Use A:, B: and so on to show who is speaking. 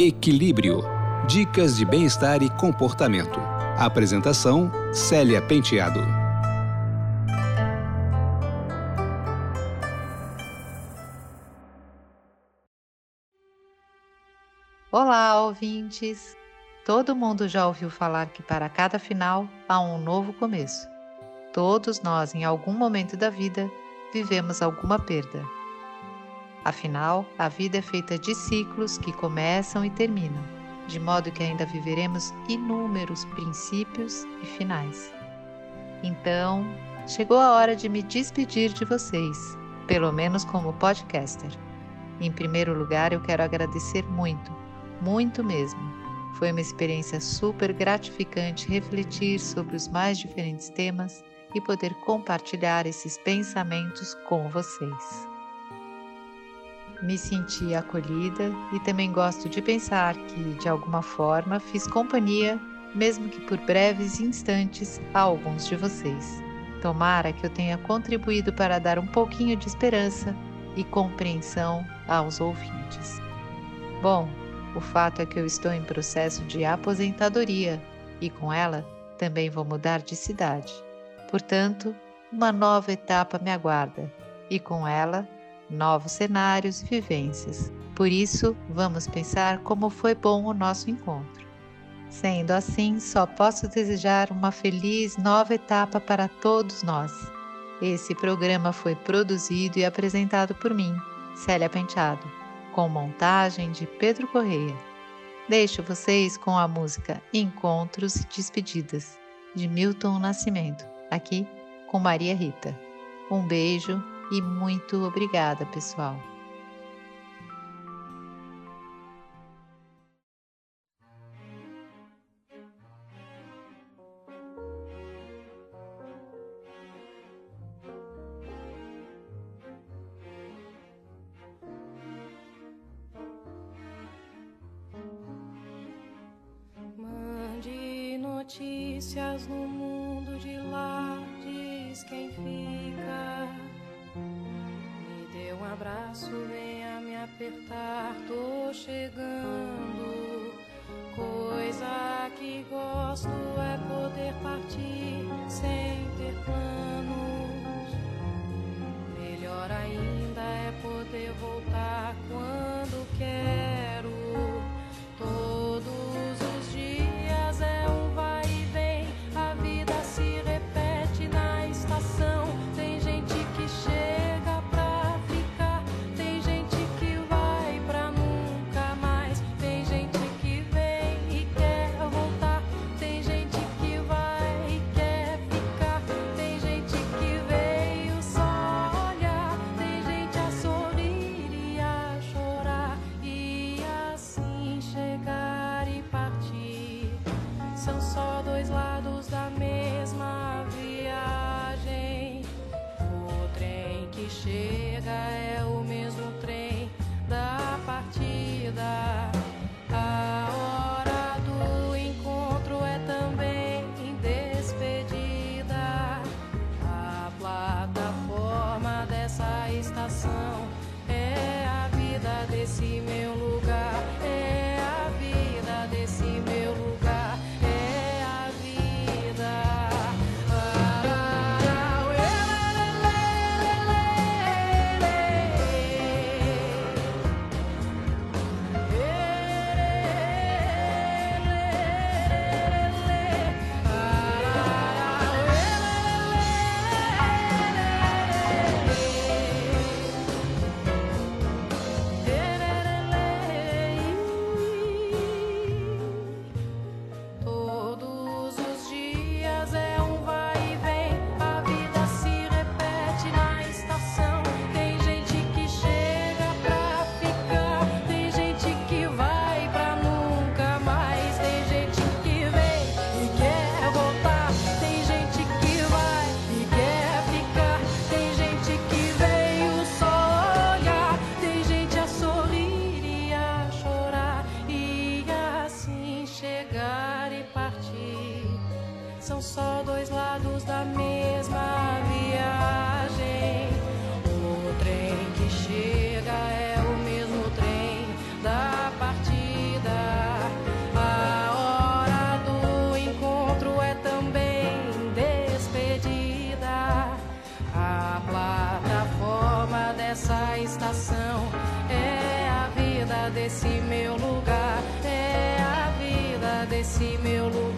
A: Equilíbrio. Dicas de bem-estar e comportamento. Apresentação: Célia Penteado.
B: Olá, ouvintes! Todo mundo já ouviu falar que para cada final há um novo começo. Todos nós, em algum momento da vida, vivemos alguma perda. Afinal, a vida é feita de ciclos que começam e terminam, de modo que ainda viveremos inúmeros princípios e finais. Então, chegou a hora de me despedir de vocês, pelo menos como podcaster. Em primeiro lugar, eu quero agradecer muito, muito mesmo. Foi uma experiência super gratificante refletir sobre os mais diferentes temas e poder compartilhar esses pensamentos com vocês me senti acolhida e também gosto de pensar que, de alguma forma, fiz companhia, mesmo que por breves instantes, a alguns de vocês. Tomara que eu tenha contribuído para dar um pouquinho de esperança e compreensão aos ouvintes. Bom, o fato é que eu estou em processo de aposentadoria e com ela também vou mudar de cidade. Portanto, uma nova etapa me aguarda e com ela novos cenários e vivências. Por isso, vamos pensar como foi bom o nosso encontro. Sendo assim, só posso desejar uma feliz nova etapa para todos nós. Esse programa foi produzido e apresentado por mim, Célia Penteado, com montagem de Pedro Correia. Deixo vocês com a música Encontros e Despedidas, de Milton Nascimento, aqui com Maria Rita. Um beijo e muito obrigada, pessoal.
C: Notícias no mundo de lá, abraço, venha me apertar, tô chegando. Coisa que gosto é vida desse meu lugar.